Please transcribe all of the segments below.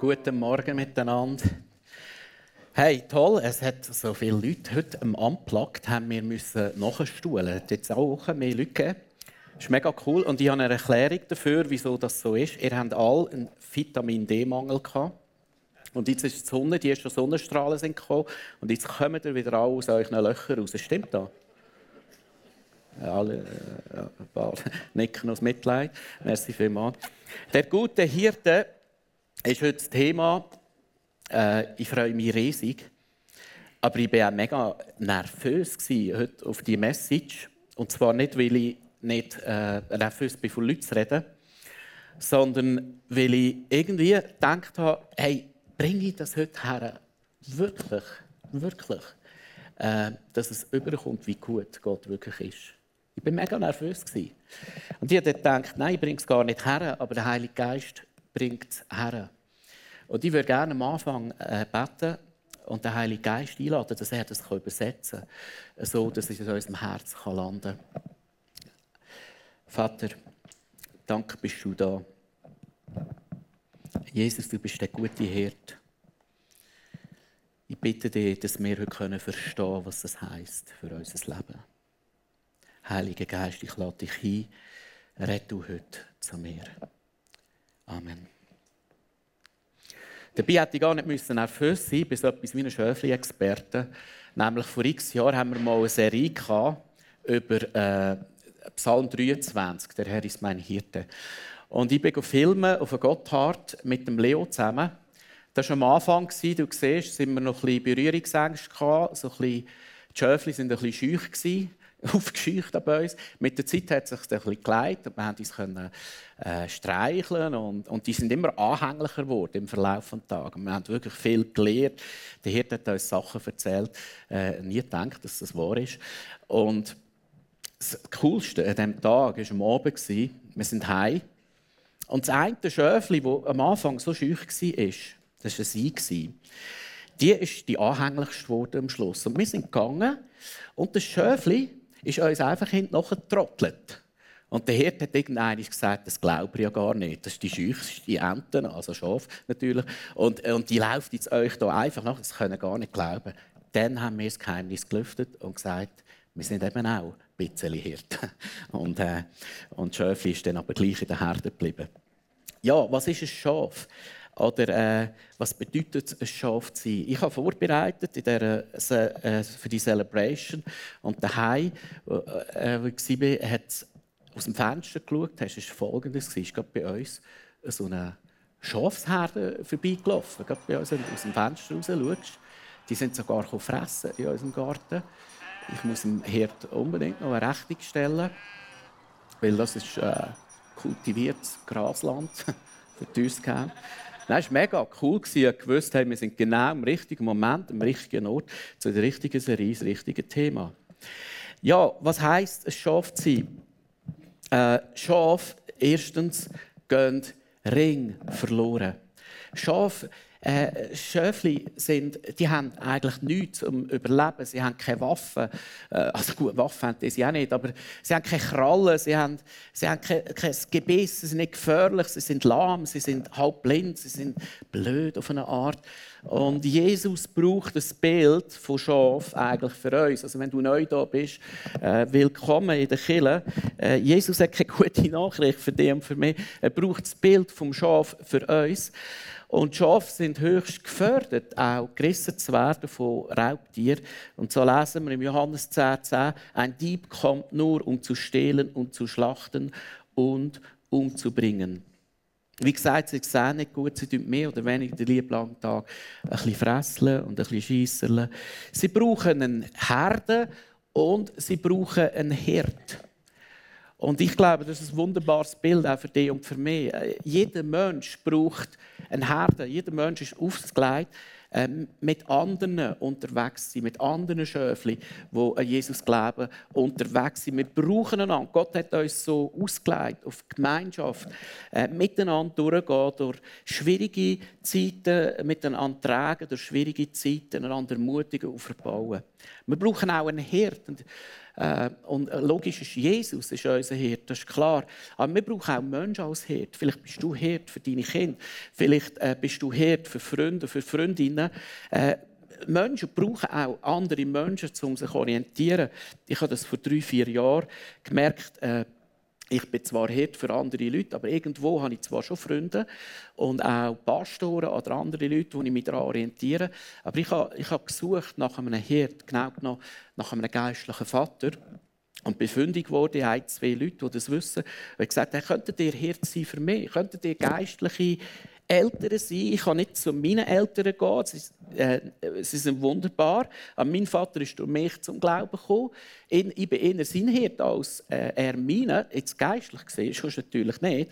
Guten Morgen miteinander. Hey, toll, es hat so viele Leute heute am Unplugged haben wir müssen nachstuhlen. Es hat auch mehr Leute gegeben. Das ist mega cool und ich habe eine Erklärung dafür, wieso das so ist. Ihr habt alle einen Vitamin D-Mangel gehabt. Und jetzt ist die Sonne, die ersten Sonnenstrahlen sind gekommen und jetzt kommen ihr wieder aus euren Löchern raus. Stimmt das? alle äh, ein paar nicken aus Mitleid. Merci vielmals. Der gute Hirte ist heute das Thema. Äh, ich freue mich riesig. Aber ich war auch mega nervös heute auf die Message. Und zwar nicht, weil ich nicht äh, nervös bin, von Leuten zu reden, sondern weil ich irgendwie gedacht habe, hey, bringe ich das heute her? Wirklich, wirklich. Äh, dass es überkommt, wie gut Gott wirklich ist. Ich war mega nervös. Und ich habe gedacht, nein, ich bringe es gar nicht her, aber der Heilige Geist bringt es her. Und ich würde gerne am Anfang äh, beten und den Heiligen Geist einladen, dass er das übersetzen kann, so dass es in unserem Herz landen kann. Vater, danke bist du da. Jesus, du bist der gute Hirt. Ich bitte dich, dass wir heute verstehen können, was das heisst für unser Leben. Heiliger Geist, ich lade dich ein, red du heute zu mir. Amen. Dabei hätte ich gar nicht nervös sein müssen, bis etwas wie ein Schöfli-Experte. Nämlich vor x Jahren haben wir mal eine Serie über äh, Psalm 23, der Herr ist mein Hirte. Und ich bin filmen auf Gotthard mit dem Leo zusammen. Das war am Anfang, du siehst, sind wir noch ein bisschen Berührungsängste gehabt, so ein bisschen, die Schöfli waren ein bisschen scheu aufgescheucht bei uns. Mit der Zeit hat es sich ein bisschen geleitet und wir konnten uns können, äh, streicheln und, und die sind immer anhänglicher geworden im Verlauf des Tages. Wir haben wirklich viel gelernt. Der Hirt hat uns Sachen erzählt, äh, nie gedacht, dass das wahr ist. Und das Coolste an diesem Tag war am Abend. Wir sind heim. Und das eine Schöfli, das am Anfang so scheu war, das war sie. Die ist die anhänglichste geworden am Schluss. Und wir sind gegangen und das Schöfli ist uns einfach hinten getrottelt. Und der Hirt hat irgendwann gesagt, das glaube ich ja gar nicht. Das ist die scheuchste Ente, also Schaf natürlich. Und, und die läuft jetzt euch da einfach nach, das können gar nicht glauben. Dann haben wir das Geheimnis gelüftet und gesagt, wir sind eben auch ein bisschen Hirten. Und, äh, und Schöfli ist dann aber gleich in der Herde geblieben. Ja, was ist ein Schaf? Oder äh, was bedeutet ein Schaf zu sein? Ich habe vorbereitet in der, äh, für die Celebration und daheim, äh, wo ich war, hat aus dem Fenster geschaut. Das war folgendes: ist gerade bei uns so eine Schafsherde vorbeigelaufen. Gerade bei uns aus dem Fenster raus schaust. Die sind sogar fressen in unserem Garten. Ich muss dem Herd unbedingt noch eine Rechnung stellen, weil das ist äh, kultiviertes Grasland für die uns das war mega cool. Ich wusste, wir sind genau im richtigen Moment, am richtigen Ort, zu der richtigen Serie, das richtige Thema. Ja, was heisst ein Schaf zu sein? Äh, Schaf, erstens, gehen Ring verloren. Schaf äh, Schöfli sind, die haben eigentlich nichts um Überleben. Sie haben keine Waffen. Äh, also gut, Waffen haben sie auch nicht, aber sie haben keine Krallen, sie haben, sie haben kein, kein Gebiss, sie sind nicht gefährlich, sie sind lahm, sie sind halb blind, sie sind blöd auf eine Art. Und Jesus braucht das Bild von Schaf eigentlich für uns. Also wenn du neu da bist, äh, willkommen in der Kirche. Äh, Jesus hat keine gute Nachricht für dich und für mich. Er braucht das Bild vom Schaf für uns. Und Schafe sind höchst gefördert, auch gerissen zu werden von Raubtieren. Und so lesen wir im Johannes 10, 10, ein Dieb kommt nur, um zu stehlen und zu schlachten und umzubringen. Wie gesagt, sie sehen nicht gut, sie tun mehr oder weniger den lieben Tag ein bisschen fresseln und ein bisschen schiesseln. Sie brauchen einen Herde und sie brauchen einen Hirt. Und ich glaube, das ist ein wunderbares Bild auch für dich und für mich. Äh, jeder Mensch braucht einen Herde. Jeder Mensch ist aufgelegt, ähm, mit anderen unterwegs sein, mit anderen Schöfli, die an Jesus glauben, unterwegs sind. Wir brauchen einander. Gott hat uns so ausgelegt auf Gemeinschaft, äh, miteinander durchgehen, durch schwierige Zeiten miteinander tragen, durch schwierige Zeiten einander ermutigen, aufbauen. Wir brauchen auch einen Hirt. Äh, und logisch ist Jesus ist unser Hirt, das ist klar. Aber wir brauchen auch Menschen als Hirt. Vielleicht bist du Hirt für deine Kinder, vielleicht äh, bist du Hirt für Freunde, für Freundinnen. Äh, Menschen brauchen auch andere Menschen, um sich zu orientieren. Ich habe das vor drei, vier Jahren gemerkt. Ich bin zwar Hirt für andere Leute, aber irgendwo habe ich zwar schon Freunde und auch Pastoren oder andere Leute, die ich mich daran orientiere. Aber ich habe, ich habe gesucht nach einem Hirt, genau genommen nach einem geistlichen Vater. Und befündig wurde ein, zwei Leute, die das wissen, und gesagt könntet ihr Hirt sein für mich? Könntet ihr geistliche Eltern sein. Ich kann nicht zu meinen Eltern gehen. Sie, äh, sie sind wunderbar. Aber mein Vater ist durch mich zum Glauben gekommen. Ich bin eher sein Hirt als äh, er meine. Jetzt geistlich gesehen, sonst natürlich nicht.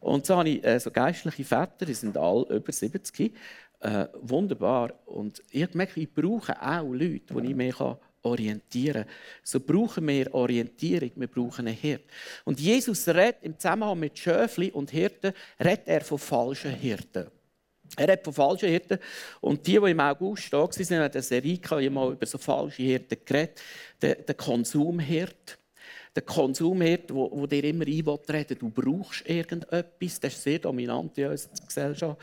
Und so habe ich äh, so geistliche Väter, die sind alle über 70. Äh, wunderbar. Und ich merke, ich brauche auch Leute, die ich mehr orientieren. So brauchen wir Orientierung, wir brauchen einen Hirt. Und Jesus redet im Zusammenhang mit Schöfli und Hirten, redet er von falschen Hirten. Er redet von falschen Hirten. Und die, die im August da waren, haben in der Serie mal über so falsche Hirten geredet. Der, der Konsumhirt. Der Konsumhirt, wo, wo dir immer einreden du brauchst irgendetwas. Das ist sehr dominant in unserer Gesellschaft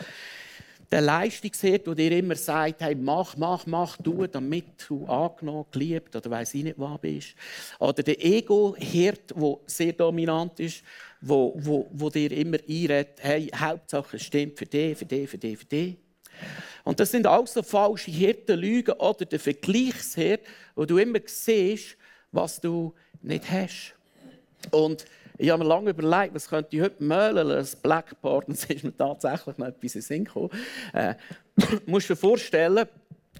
der Leistungshirt, der dir immer sagt, hey, mach, mach, mach, tu, damit du angenommen, geliebt oder weiß ich nicht was bist. Oder der Ego-Hirt, der sehr dominant ist, wo, wo, wo dir immer einredet, hey, Hauptsache es stimmt für dich, für dich, für dich, für dich. Und das sind auch so falsche Hirtenlügen oder der Vergleichshirt, wo du immer siehst, was du nicht hast. Und ich habe mir lange überlegt, was könnte ich heute möhlen, ein Blackboard, und es ist mir tatsächlich noch etwas in den Sinn gekommen. Äh, musst dir vorstellen,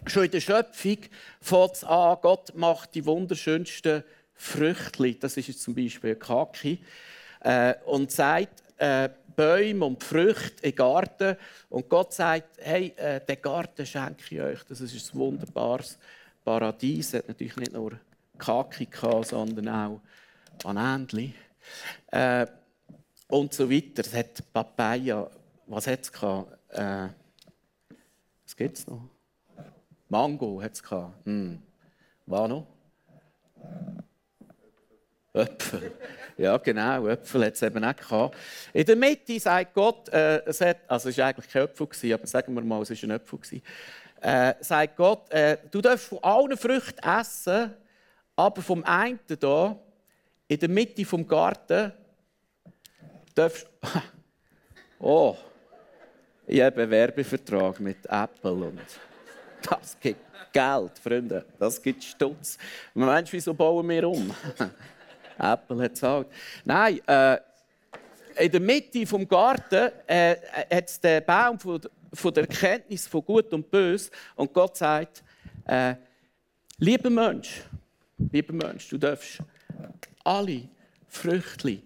schon in der Schöpfung fängt es an, Gott macht die wunderschönsten Früchte, das ist jetzt zum Beispiel Kaki, äh, und sagt, äh, Bäume und Früchte im Garten. Und Gott sagt, hey, äh, den Garten schenke ich euch. Das ist ein wunderbares Paradies. Es hat natürlich nicht nur Kaki, sondern auch Bananenli. Äh, und so weiter. Es hat Papaya, was hat es? Äh, was gibt es noch? Mango hat es gehabt. Hm. Was noch? Äpfel. Ja, genau, Äpfel hat es eben auch gehabt. In der Mitte sagt Gott, äh, es, hat, also es war eigentlich kein Äpfel, aber sagen wir mal, es war ein Äpfel. Äh, sagt Gott, äh, du darfst von allen Früchten essen, aber vom einen hier, in der Mitte vom Garten darfst Oh, ich habe einen Werbevertrag mit Apple und das gibt Geld, Freunde. Das gibt Stutz. Meinst du, wieso bauen wir um? Apple hat gesagt. Nein, äh, in der Mitte vom Garten äh, hat es den Baum von, von der Erkenntnis von Gut und Bös und Gott sagt, äh, lieber Mensch, lieber Mensch, du darfst alle Früchte,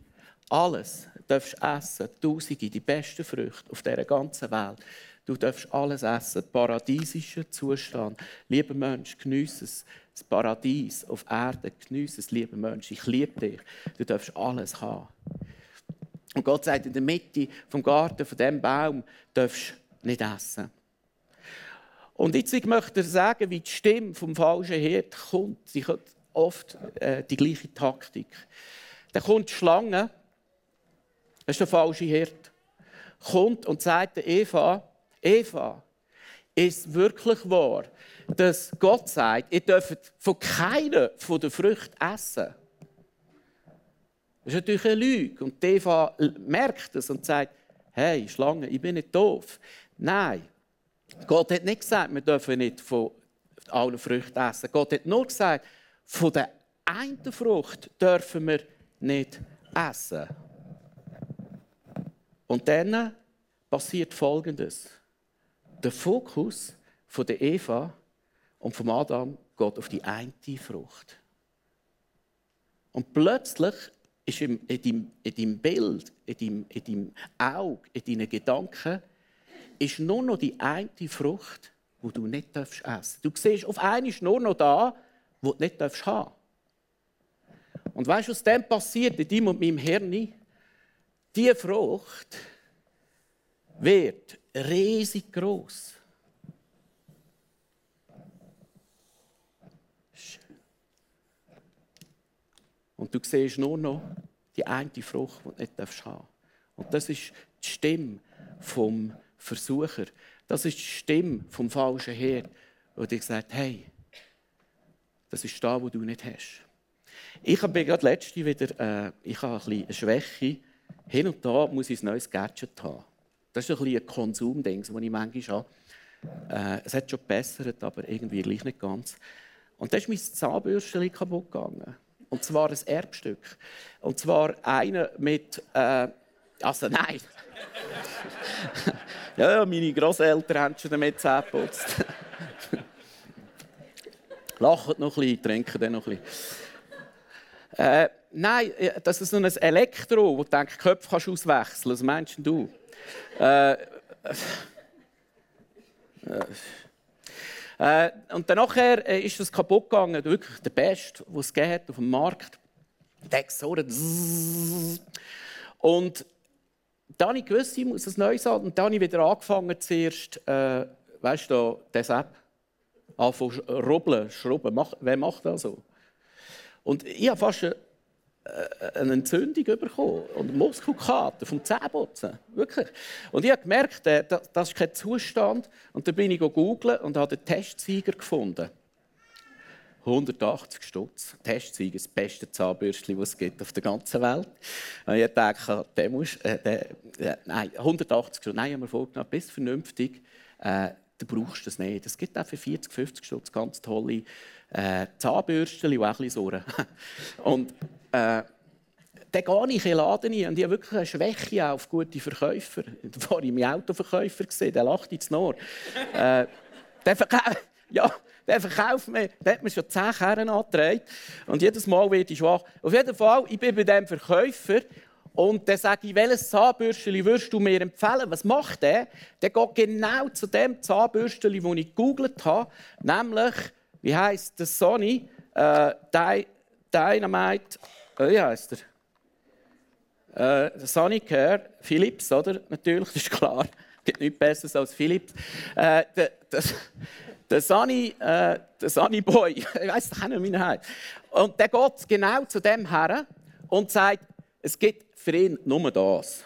alles darfst essen, Tausende, die besten Früchte auf dieser ganzen Welt. Du darfst alles essen, paradiesischen Zustand. Lieber Mensch, geniesse es. Das Paradies auf Erde, geniesse es, lieber Mensch. Ich liebe dich. Du darfst alles haben. Und Gott sagt, in der Mitte vom Garten, von dem Baum, darfst du nicht essen. Und jetzt ich möchte ich sagen, wie die Stimme vom falschen Hirt kommt. Sie hat oft äh, die gleiche Taktik. Dann kommt die Schlange, das ist der falsche Hirt, kommt und sagt der Eva, Eva, ist wirklich wahr, dass Gott sagt, ihr dürft von keiner von den Früchten essen. Das ist natürlich eine Lüge. Und Eva merkt es und sagt, hey, Schlange, ich bin nicht doof. Nein, Gott hat nicht gesagt, wir dürfen nicht von allen Früchten essen. Gott hat nur gesagt, von der einen Frucht dürfen wir nicht essen. Und dann passiert Folgendes. Der Fokus von der Eva und vom Adam geht auf die eine Frucht. Und plötzlich ist in deinem, in deinem Bild, in deinem, in deinem Auge, in deinen Gedanken, ist nur noch die eine Frucht, die du nicht essen darfst. Du siehst auf einmal nur noch da, wo du nicht haben darfst. Und weißt du, was dann passiert in deinem und meinem Hirn? Diese Frucht wird riesig groß. Und du siehst nur noch die eine Frucht, die du nicht haben darfst. Und das ist die Stimme vom Versucher. Das ist die Stimme vom falschen Herd, der dir sagt, hey, das ist da, wo du nicht hast. Ich habe gerade letzte wieder, äh, ich habe ein bisschen eine Schwäche. Hin und da muss ich ein neues Gadget haben. Das ist ein, ein Konsumding, das ich manchmal habe. Äh, es hat schon gebessert, aber irgendwie gleich nicht ganz. Und da ist mein Zahnbürstchen kaputt gegangen. Und zwar ein Erbstück. Und zwar einer mit. Äh, also nein. ja, meine Großeltern haben schon damit Zähne. Lacht noch ein bisschen, trinken dann noch ein bisschen. Äh, nein, das ist so ein Elektro, wo du denkst, Köpfe kannst du auswechseln. Was meinst du? Äh, äh, und dann äh, ist das kaputt gegangen. Wirklich der Beste, den es geht auf dem Markt. Der Exoren. Und dann habe ich gewusst, ich muss ein neues haben. Und dann habe ich wieder angefangen, zuerst, äh, weißt du, das App, anfangen rubbeln, schrubben. Wer macht das so? Und ich habe fast eine, äh, Entzündung bekommen und Muskelkater vom Zähneputzen. Wirklich. Und ich habe gemerkt, äh, das ist kein Zustand. Und dann bin ich googeln und habe den Testsieger gefunden. 180 Stutz. Testsieger, das beste Zahnbürstchen, das es gibt auf der ganzen Welt. Und ich dachte, der muss, äh, der, äh, nein, 180 Stutz. Nein, ich habe mir vorgenommen, bist vernünftig, äh, du brauchst das nicht. Es gibt auch für 40, 50 Stutz ganz tolle äh, Zahnbürstchen, die auch ein bisschen und äh, dann gehe ich in den Laden rein und ich habe wirklich eine Schwäche auf gute Verkäufer. War ich mein Autoverkäufer, der lacht ins Ohr. äh, der, verkau ja, der verkauft mir, der hat mir schon zehn Kerne angetragen und jedes Mal werde ich schwach. Auf jeden Fall, ich bin bei diesem Verkäufer und dann sage ich, welches Zahnbürstchen würdest du mir empfehlen? Was macht der? Der geht genau zu dem Zahnbürstchen, das ich gegoogelt habe, nämlich wie heißt das Sony äh, Dynamite, äh, wie heißt er? Äh, Sonicare, Philips, oder? Natürlich, das ist klar. Es gibt nichts Besseres als Philips. Äh, der, der, der Sunny, äh, der Sunny Boy, ich weiß nicht, wie er heißt. Und der geht genau zu dem her und sagt, es gibt für ihn nur das.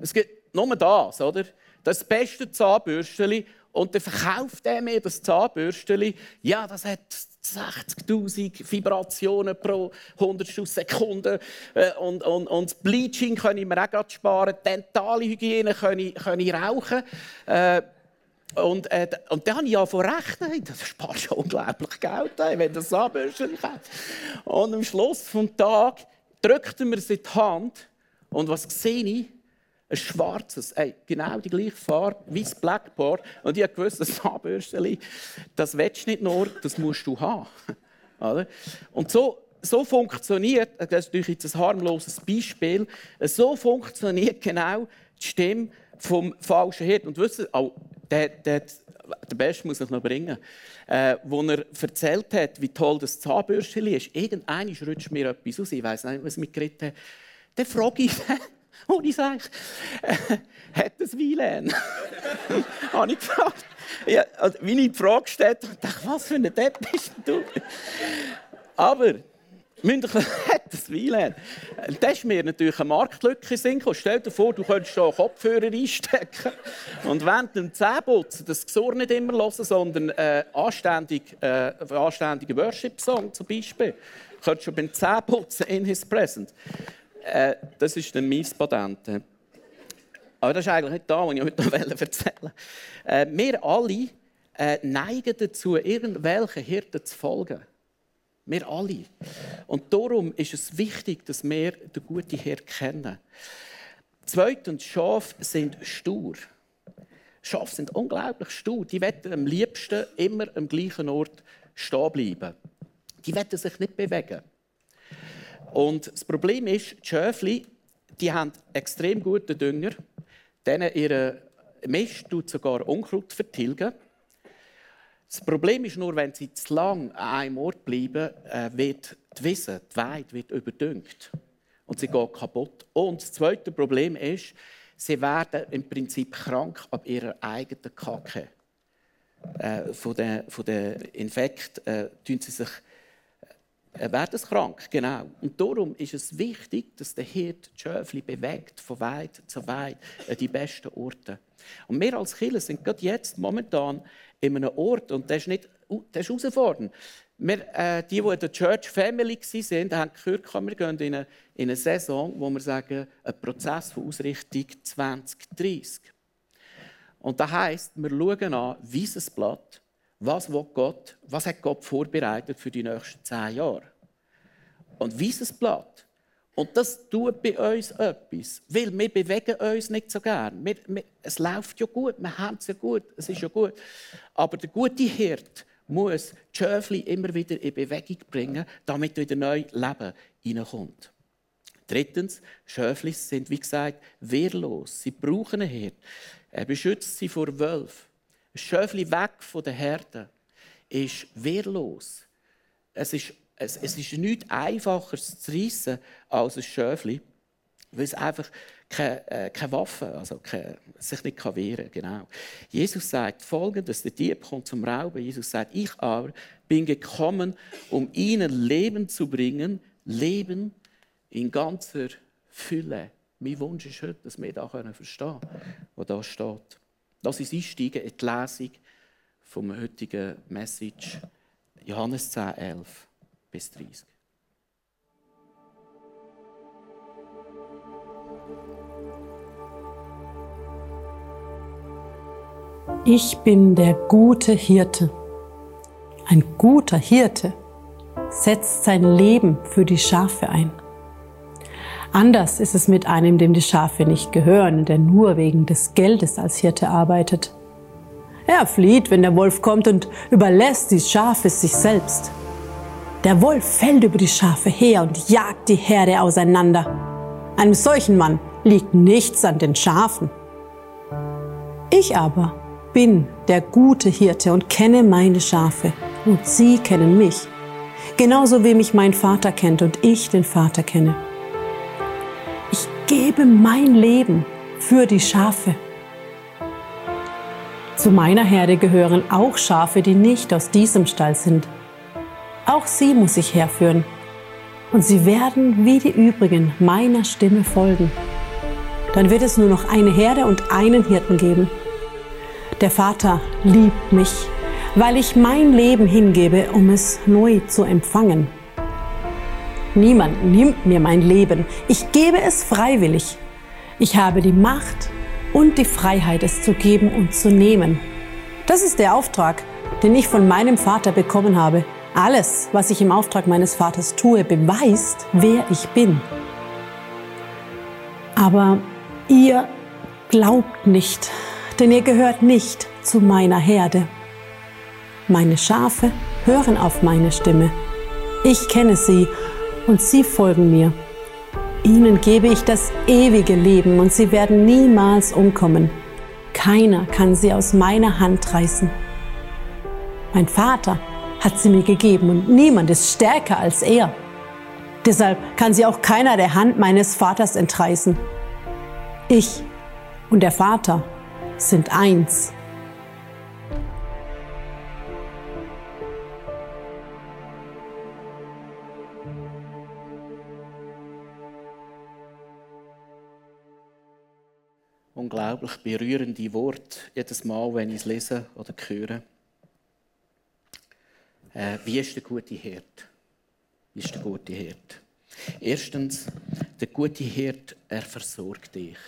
Es gibt nur das, oder? Das beste Zahnbürstchen und dann verkauft er mir das Zahnbürstchen. Ja, das hat 60.000 Vibrationen pro 100 Sekunde. Äh, und, und, und das Bleaching kann ich mir auch sparen. Dentale Hygiene kann ich, kann ich rauchen. Äh, und, äh, und dann habe ich ja von rechnen, das spart schon unglaublich Geld, wenn das Zahnbürstchen hat. Und am Schluss des Tages drückt er mir es in die Hand. Und was sehe ich? ein schwarzes, ey, genau die gleiche Farbe wie das Blackboard. Und ich wusste, das Zahnbürstchen, das willst du nicht nur, das musst du haben. Und so, so funktioniert, das ist natürlich jetzt ein harmloses Beispiel, so funktioniert genau die Stimme vom falschen Hirt. Und wisst ihr, oh, der, der, der Beste muss ich noch bringen, äh, wo er erzählt hat, wie toll das Zahnbürstchen ist. Irgendeiner rutscht mir etwas aus, ich weiß nicht, was ich mitgekriegt habe. Dann frage ich und ich sage, äh, hat das WLAN? habe ich gefragt. Ja, wie ich die Frage gestellt habe, dachte was für ein Depp bist du? Aber München hat das WLAN. Das ist mir natürlich eine Marktlücke Sinn Stell dir vor, du könntest hier Kopfhörer einstecken und während dem Zähneputzen das Gesur nicht immer hören, sondern äh, anständig, äh, anständigen Worship-Song zum Beispiel. Du könntest schon beim Zähneputzen in his presence. Äh, das ist der Patent. Aber das ist eigentlich nicht da, was ich heute noch erzählen wollte. Äh, wir alle äh, neigen dazu, irgendwelchen Hirten zu folgen. Wir alle. Und darum ist es wichtig, dass wir den guten Hirt kennen. Zweitens, Schafe sind stur. Schafe sind unglaublich stur. Die wollen am liebsten immer am gleichen Ort stehen bleiben. Die wollen sich nicht bewegen. Und das Problem ist, die Schöfli, die haben extrem guten Dünger. Denen ihre Mist tut sogar Unkraut vertilgen. Das Problem ist nur, wenn sie zu lang an einem Ort bleiben, äh, wird die Wiese, die Weide, wird überdüngt. Und sie geht kaputt. Und das zweite Problem ist, sie werden im Prinzip krank ab ihrer eigenen Kacke. Äh, von den, von den Infekt äh, tun sie sich äh, werden sie krank, genau. Und darum ist es wichtig, dass der Hirt die Schöfli bewegt, von weit zu weit, an die besten Orte. Und wir als Kinder sind gerade jetzt momentan in einem Ort, und das ist, nicht, das ist herausfordernd. Wir, äh, die, die in der Church Family waren, haben gehört, wir gehen in eine, in eine Saison, wo wir sagen, ein Prozess von Ausrichtung 2030. Und das heisst, wir schauen an, wie es Blatt, was, Gott, was hat Gott vorbereitet für die nächsten zehn Jahre. Und wie es Blatt. Und das tut bei uns etwas, weil wir bewegen uns nicht so gern. Wir, wir, es läuft ja gut, wir haben es ja gut, es ist ja gut. Aber der gute Hirt muss die Schöfli immer wieder in Bewegung bringen, damit wieder neu Leben hineinkommt. Drittens, Schöfli sind, wie gesagt, wehrlos. Sie brauchen einen Hirt. Er beschützt sie vor Wölfen. Ein Schöfli weg von der Herde ist wehrlos. Es ist, es, es ist nichts einfacher zu reissen als ein Schöfli, weil es einfach keine, äh, keine Waffe, also keine, sich nicht kann wehren genau. Jesus sagt folgendes, der Dieb kommt zum Rauben. Jesus sagt, ich aber bin gekommen, um ihnen Leben zu bringen, Leben in ganzer Fülle. Mein Wunsch ist heute, dass wir das verstehen können, was da steht. Lass uns einsteigen in die Lesung vom heutigen Message, Johannes 10, 11 bis 30. Ich bin der gute Hirte. Ein guter Hirte setzt sein Leben für die Schafe ein. Anders ist es mit einem, dem die Schafe nicht gehören, der nur wegen des Geldes als Hirte arbeitet. Er flieht, wenn der Wolf kommt und überlässt die Schafe sich selbst. Der Wolf fällt über die Schafe her und jagt die Herde auseinander. Einem solchen Mann liegt nichts an den Schafen. Ich aber bin der gute Hirte und kenne meine Schafe und sie kennen mich, genauso wie mich mein Vater kennt und ich den Vater kenne. Ich gebe mein Leben für die Schafe. Zu meiner Herde gehören auch Schafe, die nicht aus diesem Stall sind. Auch sie muss ich herführen. Und sie werden wie die übrigen meiner Stimme folgen. Dann wird es nur noch eine Herde und einen Hirten geben. Der Vater liebt mich, weil ich mein Leben hingebe, um es neu zu empfangen. Niemand nimmt mir mein Leben, ich gebe es freiwillig. Ich habe die Macht und die Freiheit, es zu geben und zu nehmen. Das ist der Auftrag, den ich von meinem Vater bekommen habe. Alles, was ich im Auftrag meines Vaters tue, beweist, wer ich bin. Aber ihr glaubt nicht, denn ihr gehört nicht zu meiner Herde. Meine Schafe hören auf meine Stimme. Ich kenne sie und sie folgen mir. Ihnen gebe ich das ewige Leben und sie werden niemals umkommen. Keiner kann sie aus meiner Hand reißen. Mein Vater hat sie mir gegeben und niemand ist stärker als er. Deshalb kann sie auch keiner der Hand meines Vaters entreißen. Ich und der Vater sind eins. Unglaublich berührende Worte, jedes Mal, wenn ich es lese oder höre. Äh, wie ist der gute Hirt? Wie ist der gute Hirt? Erstens, der gute Hirt, er versorgt dich.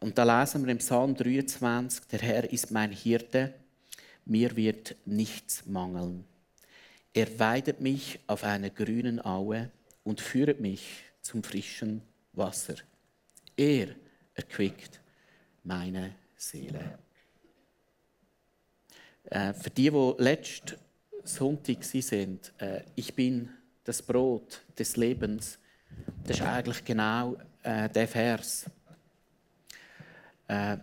Und da lesen wir im Psalm 23, der Herr ist mein Hirte, mir wird nichts mangeln. Er weidet mich auf einer grünen Aue und führt mich zum frischen Wasser. Er erquickt meine Seele. Äh, für die, die letzten Sonntag sind, äh, ich bin das Brot des Lebens, das ist eigentlich genau äh, der Vers. Äh,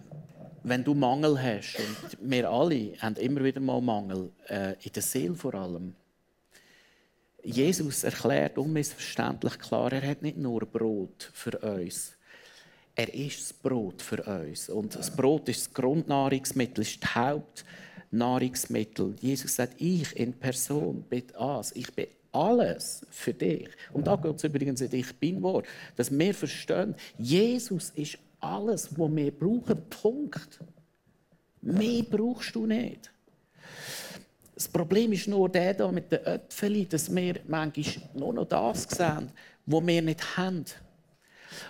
wenn du Mangel hast, und wir alle haben immer wieder mal Mangel, äh, in der Seele vor allem, Jesus erklärt unmissverständlich klar, er hat nicht nur Brot für uns. Er ist das Brot für uns. Und das Brot ist das Grundnahrungsmittel, ist das Hauptnahrungsmittel. Jesus sagt, ich in Person bin das. Ich bin alles für dich. Und da geht es übrigens in «Ich bin» Wort, dass wir verstehen, Jesus ist alles, was wir brauchen. Punkt. Mehr brauchst du nicht. Das Problem ist nur der da mit den Äpfeln, dass wir manchmal nur noch das sehen, was wir nicht haben.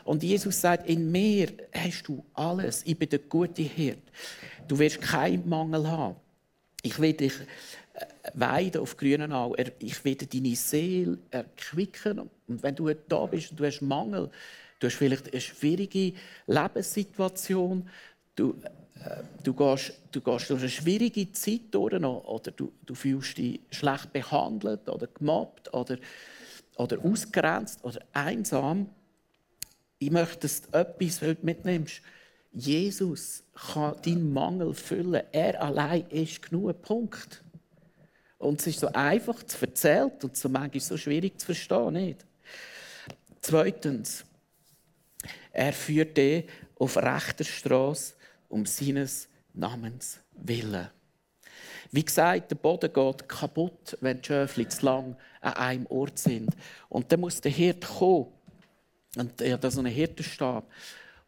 Und Jesus sagt, in mir hast du alles. Ich bin der gute Hirt. Du wirst keinen Mangel haben. Ich will dich äh, weiden auf grünen Au. Ich werde deine Seele erquicken. Und wenn du da bist und du hast Mangel, du hast vielleicht eine schwierige Lebenssituation, du, äh, du, gehst, du gehst durch eine schwierige Zeit durch oder du, du fühlst dich schlecht behandelt oder gemobbt oder, oder ausgrenzt oder einsam. Ich möchte, dass du etwas heute mitnimmst. Jesus kann deinen Mangel füllen. Er allein ist genug. Punkt. Und es ist so einfach zu erzählen und so manchmal so schwierig zu verstehen. Nicht? Zweitens, er führt dich auf rechter Straße um seines Namens willen. Wie gesagt, der Boden geht kaputt, wenn die Schöfli zu lang an einem Ort sind. Und dann muss der Hirt kommen. Und er hat so einen Hirtenstab.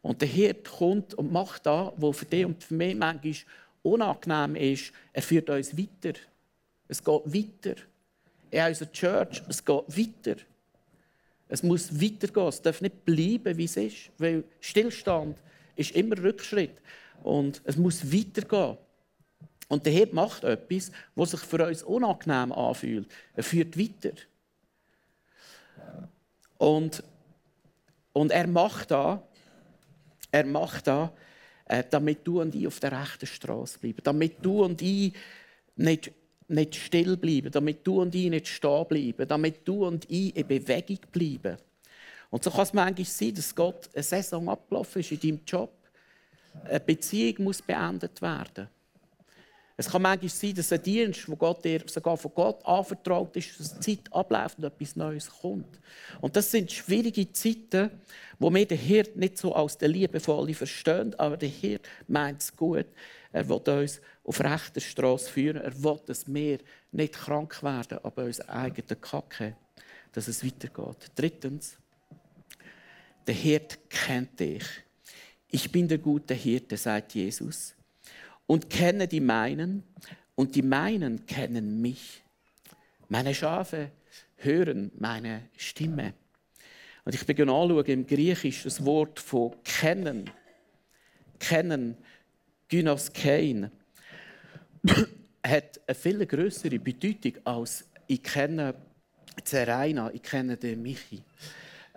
Und der Hirt kommt und macht das, was für dich und für mich manchmal unangenehm ist. Er führt uns weiter. Es geht weiter. In unserer Church, es geht weiter. Es muss weitergehen. Es darf nicht bleiben, wie es ist. Weil Stillstand ist immer Rückschritt. Und es muss weitergehen. Und der Herr macht etwas, was sich für uns unangenehm anfühlt. Er führt weiter. Und, und er macht da, er macht da, äh, damit du und ich auf der rechten Straße bleiben, damit du und ich nicht nicht still bleiben, damit du und ich nicht stehen bleiben, damit du und ich in Bewegung bleiben. Und so kann es manchmal sein, dass Gott eine Saison abgelaufen ist in deinem Job. Eine Beziehung muss beendet werden. Es kann manchmal sein, dass ein Dienst, wo Gott dir sogar von Gott anvertraut ist, dass die Zeit abläuft und etwas Neues kommt. Und das sind schwierige Zeiten, wo wir den Hirt nicht so als der Liebevolle verstehen, aber der Hirt meint es gut. Er will uns auf rechter Straße führen. Er will, dass wir nicht krank werden, aber unseren eigenen Kacke, dass es weitergeht. Drittens, der Hirt kennt dich. Ich bin der gute Hirte, sagt Jesus, und kenne die meinen, und die meinen kennen mich. Meine Schafe hören meine Stimme. Und ich beginne anschauen, im Griechisch das Wort von kennen. Kennen Gynoskein hat eine viel größere Bedeutung als ich kenne Zeraina, ich kenne den Michi,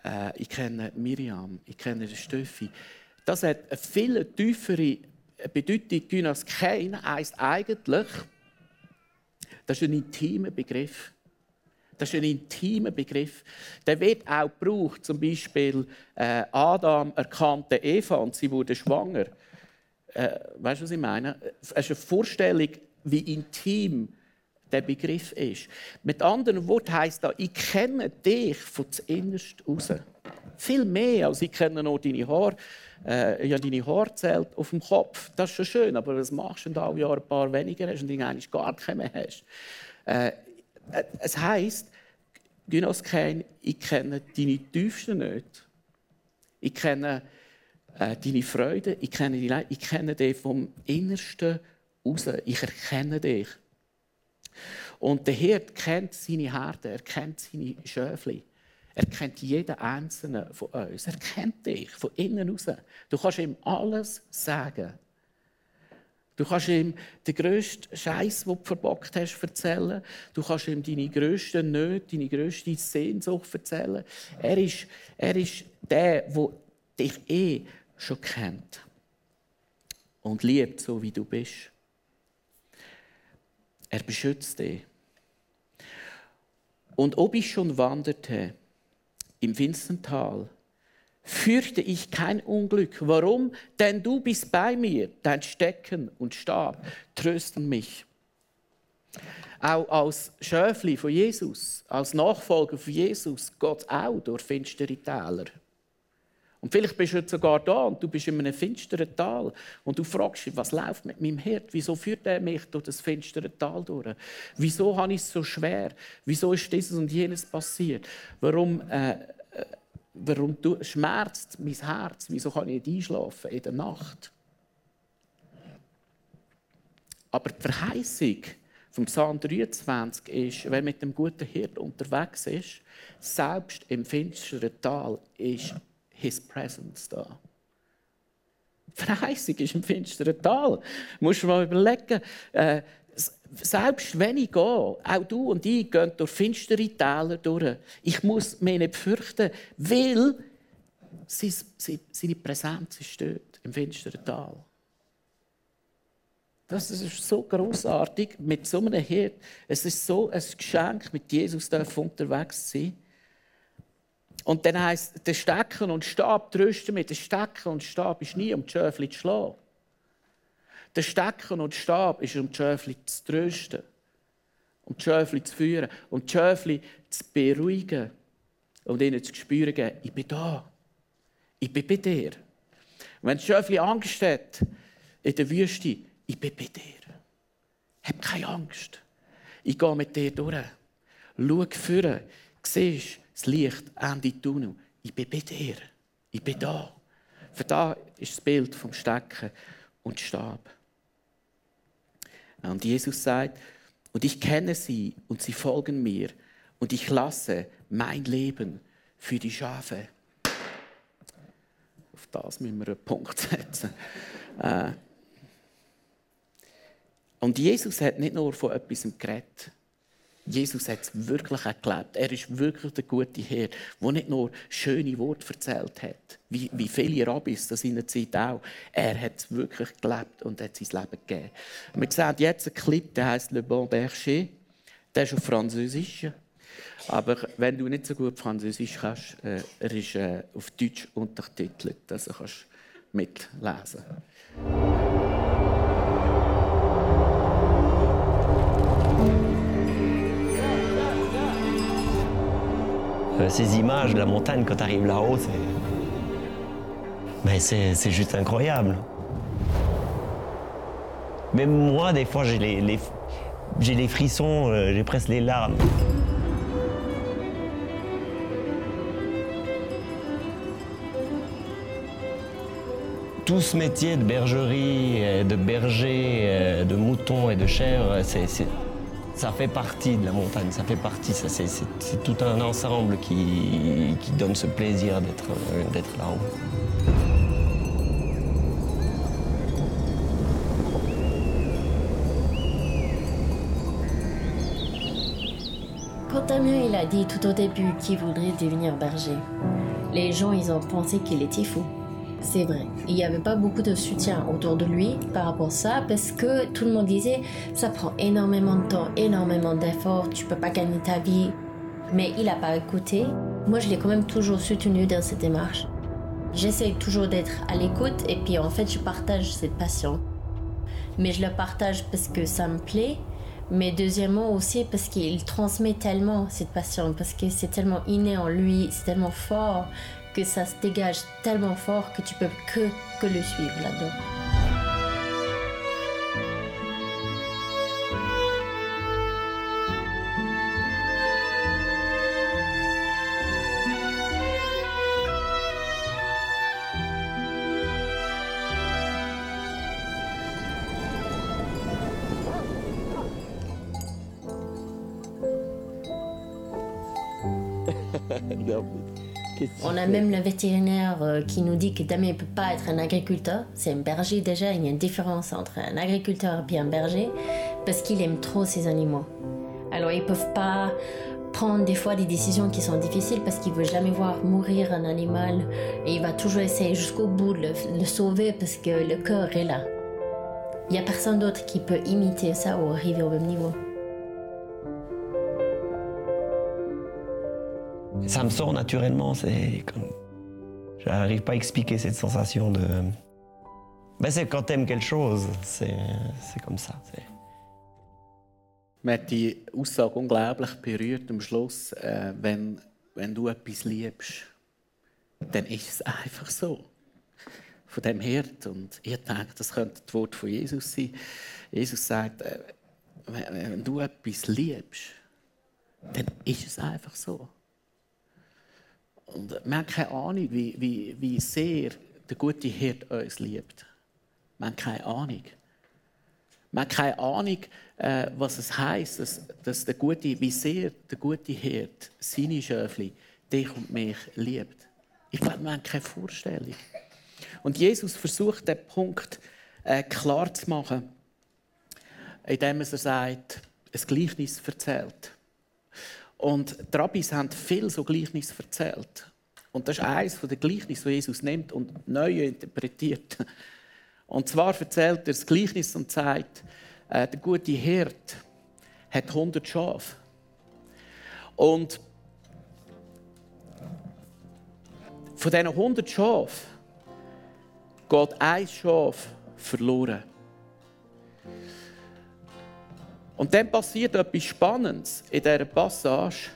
äh, ich kenne Miriam, ich kenne den Steffi. Das hat eine viel tiefere Bedeutung. Gynoskein heisst eigentlich, das ist ein intimer Begriff. Das ist ein intimer Begriff. Der wird auch gebraucht. Zum Beispiel äh, Adam erkannte Eva und sie wurde schwanger äh, weißt du, was ich meine? Es ist eine Vorstellung, wie intim der Begriff ist. Mit anderen Worten heißt das, ich kenne dich von innerst raus. Viel mehr als ich kenne noch deine Haare. Äh, ich deine Haare auf dem Kopf. Das ist schon schön, aber was machst du, wenn du alle Jahre ein paar weniger hast und eigentlich gar keine mehr hast? Äh, es heisst, Gynoskein, ich kenne deine tiefsten Nöte. Ich kenne äh, deine Freude, ich kenne, die ich kenne dich vom Innersten raus. Ich erkenne dich. Und der Hirt kennt seine Herde, er kennt seine Schöfli. Er kennt jeden einzelnen von uns. Er kennt dich von innen raus. Du kannst ihm alles sagen. Du kannst ihm den grössten Scheiß, den du verbockt hast, erzählen. Du kannst ihm deine grössten Nöte, deine grösste Sehnsucht erzählen. Er ist, er ist der, der dich eh schon kennt und liebt, so wie du bist. Er beschützt dich. Und ob ich schon wanderte im finstern Tal, fürchte ich kein Unglück. Warum? Denn du bist bei mir, dein Stecken und Stab trösten mich. Auch als Schöfli von Jesus, als Nachfolger von Jesus, geht auch durch finstere Täler. Und vielleicht bist du jetzt sogar da und du bist in einem finsteren Tal und du fragst dich, was läuft mit meinem Herd? Wieso führt er mich durch das finstere Tal durch? Wieso habe ich es so schwer? Wieso ist dieses und jenes passiert? Warum, äh, äh warum schmerzt mein Herz? Wieso kann ich nicht einschlafen in der Nacht? Aber die Verheißung vom Psalm 23 ist, wer mit dem guten Hirt unterwegs ist, selbst im finsteren Tal ist His Presence da. Verheißung ist im finsteren Tal. Du musst dir mal überlegen, äh, selbst wenn ich gehe, auch du und ich gehen durch finstere Täler durch. Ich muss mich nicht fürchten, weil seine Präsenz ist dort, im finsteren Tal. Das ist so großartig mit so einem Hirt. Es ist so ein Geschenk, mit Jesus unterwegs zu sein. Und dann heisst der Stecken und Stab trösten mit. Der Stecken und Stab ist nie um die Schöfli zu schlagen. Der Stecken und Stab ist um die Schöfli zu trösten. Um die Schöfli zu führen. Um die Schöfli zu beruhigen. Und ihnen zu spüren geben, ich bin da. Ich bin bei dir. Und wenn die Schöfli Angst hat in der Wüste, ich bin bei dir. Hab keine Angst. Ich gehe mit dir durch. Schau vorne. Siehst das Licht, Ende Tunnel. Ich bin bei dir. Ich bin da. Für da ist das Bild vom Stecken und Stab. Und Jesus sagt, und ich kenne sie und sie folgen mir und ich lasse mein Leben für die Schafe. Auf das müssen wir einen Punkt setzen. Äh, und Jesus hat nicht nur von etwas geredet. Jesus hat es wirklich gelebt. Er ist wirklich der gute Herr, der nicht nur schöne Worte erzählt hat, wie, wie viele Rabbis das in der Zeit auch. Er hat es wirklich gelebt und hat sein Leben gegeben. Wir sehen jetzt einen Clip, der heißt Le Bon Berger. Der ist auf Französisch. Aber wenn du nicht so gut Französisch kannst, äh, er ist äh, auf Deutsch untertitelt. Also kannst du mitlesen. Ces images de la montagne quand tu arrives là-haut, c'est. Mais c'est juste incroyable. Même moi, des fois, j'ai les, j'ai les frissons, euh, j'ai presque les larmes. Tout ce métier de bergerie, de berger, euh, de mouton et de chèvre, c'est ça fait partie de la montagne, ça fait partie, ça, c'est, tout un ensemble qui, qui donne ce plaisir d'être, euh, d'être là-haut. Quand Damien il a dit tout au début qu'il voudrait devenir berger, les gens ils ont pensé qu'il était fou. C'est vrai. Il n'y avait pas beaucoup de soutien autour de lui par rapport à ça parce que tout le monde disait ça prend énormément de temps, énormément d'efforts, tu peux pas gagner ta vie. Mais il n'a pas écouté. Moi, je l'ai quand même toujours soutenu dans cette démarche. J'essaie toujours d'être à l'écoute et puis en fait, je partage cette passion. Mais je la partage parce que ça me plaît, mais deuxièmement aussi parce qu'il transmet tellement cette passion, parce que c'est tellement inné en lui, c'est tellement fort que ça se dégage tellement fort que tu peux que, que le suivre là-dedans. A même le vétérinaire euh, qui nous dit que Damien ne peut pas être un agriculteur. C'est un berger déjà. Il y a une différence entre un agriculteur et un berger parce qu'il aime trop ses animaux. Alors ils peuvent pas prendre des fois des décisions qui sont difficiles parce qu'il veut jamais voir mourir un animal et il va toujours essayer jusqu'au bout de le, sauver parce que le cœur est là. Il n'y a personne d'autre qui peut imiter ça ou arriver au même niveau. Ça me sort naturellement, c'est comme... J'arrive pas à expliquer cette sensation de... Ben c'est quand t'aimes quelque chose, c'est comme ça. Mir hat die Aussage unglaublich berührt am Schluss, äh, wenn, wenn du etwas liebst, dann ist es einfach so. Von dem Hirt. Und ich denke, das könnte das Wort von Jesus sein. Jesus sagt, äh, wenn du etwas liebst, dann ist es einfach so. Und wir haben keine Ahnung, wie, wie, wie sehr der gute Hirt uns liebt. Wir haben keine Ahnung. Wir haben keine Ahnung, äh, was es heisst, dass, dass der gute, wie sehr der gute Hirt seine Schöfli, dich und mich liebt. Ich glaube, wir haben keine Vorstellung. Und Jesus versucht, diesen Punkt äh, klar zu machen, indem er sagt, ein Gleichnis erzählt. Und die Rabbis haben viel so Gleichnis erzählt. Und das ist eines der Gleichnisse, die Jesus nimmt und neu interpretiert. Und zwar erzählt er das Gleichnis und sagt, äh, der gute Hirt hat 100 Schafe. Und von diesen 100 Schafen geht ein Schaf verloren. Und dann passiert etwas Spannendes in dieser Passage,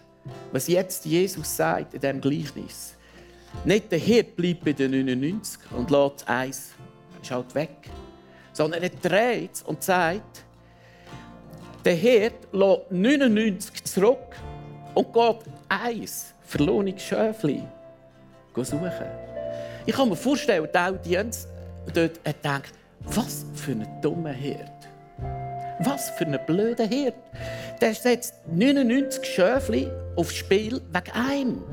was jetzt Jesus sagt in diesem Gleichnis. Nicht der Hirt bleibt bei den 99 und lässt eins, ist halt weg. Sondern er dreht es und sagt, der Hirt lässt 99 zurück und geht eins, verlorenes Schöfli, suchen. Ich kann mir vorstellen, die Audienz dort denkt, was für ein dummer Hirt. Was für ein blöder Hirt. Der setzt 99 Schöfli aufs Spiel wegen einem.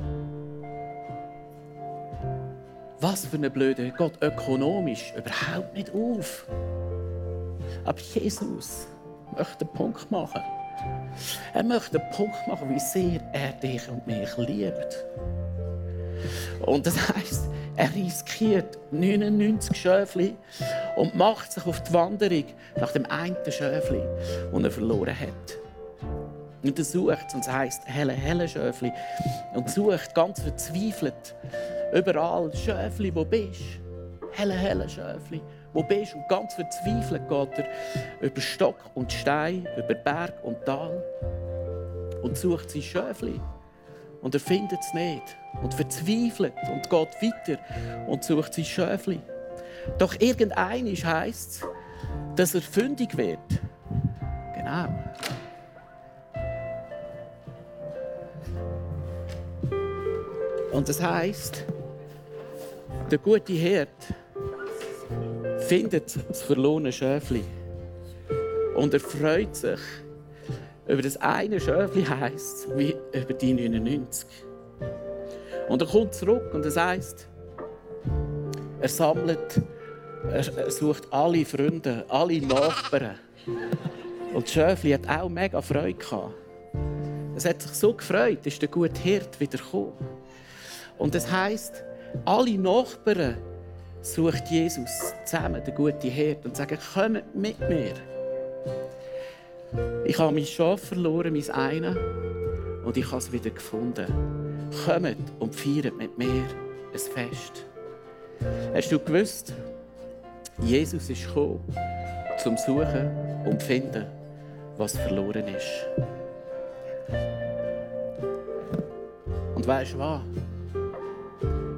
Was für ein blöder Hirt. Geht ökonomisch überhaupt nicht auf. Aber Jesus möchte einen Punkt machen. Er möchte einen Punkt machen, wie sehr er dich und mich liebt. Und das heisst, er riskiert 99 Schöfli und macht sich auf die Wanderung nach dem einen Schöfli, das er verloren hat. Und er sucht, und es heisst helle, helle Schöfli, und sucht ganz verzweifelt überall Schöfli, wo bist. Helle, helle Schöfli, wo bist. Und ganz verzweifelt geht er über Stock und Stein, über Berg und Tal und sucht sein Schöfli. Und er findet es nicht und verzweifelt und geht weiter und sucht sein Schöfli. Doch irgendeinisch heisst es, dass er fündig wird. Genau. Und das heißt, der gute Herd findet das verlorene Schöfli und er freut sich über das eine Schöfli heisst wie über die 99. Und er kommt zurück und es heisst, er sammelt, er sucht alle Freunde, alle Nachbarn. Und das Schöfli hat auch mega Freude gehabt. Es hat sich so gefreut, ist der gute Hirt wieder gekommen. Und es heisst, alle Nachbarn sucht Jesus zusammen, der gute Hirt, und sagen, kommt mit mir. Ich habe mein Schaf verloren, mein eine, und ich habe es wieder gefunden. Kommt und feiert mit mir ein Fest. Hast du gewusst, Jesus ist gekommen, zum Suchen und Finden, was verloren ist. Und weißt du was?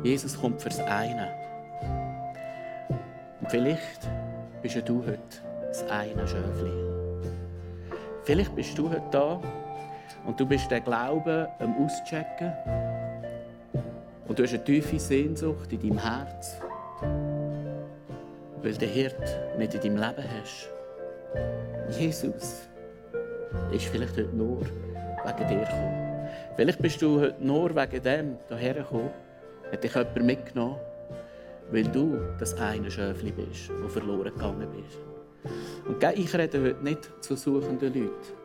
Jesus kommt fürs eine. Und vielleicht bist du heute das eine Schöfli. Vielleicht bist du heute da und du bist den Glauben am Auschecken. Und du hast eine tiefe Sehnsucht in deinem Herz, weil der Hirt nicht in deinem Leben hast. Jesus ist vielleicht heute nur wegen dir gekommen. Vielleicht bist du heute nur wegen dem hierher gekommen, hat dich jemand mitgenommen, weil du das eine Schöfli bist, das verloren gegangen bist. Und ich rede heute nicht zu suchenden Leuten.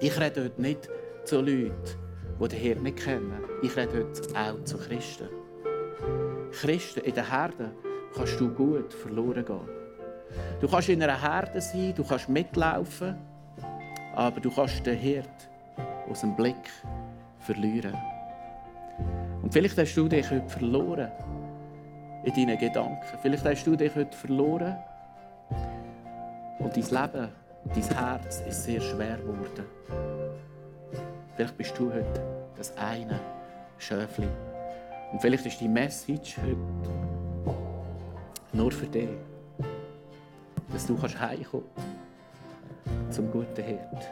Ich rede heute nicht zu Leuten, die den Herrn nicht kennen. Ich rede heute auch zu Christen. Christen in der Herde kannst du gut verloren gehen. Du kannst in einer Herde sein, du kannst mitlaufen, aber du kannst den Hirt aus dem Blick verlieren. Und vielleicht hast du dich heute verloren in deinen Gedanken. Vielleicht hast du dich heute verloren und dein Leben und dein Herz ist sehr schwer geworden. Vielleicht bist du heute das eine Schöfli, Und vielleicht ist die Message heute nur für dich, dass du heimkommen kannst zum guten Hirt.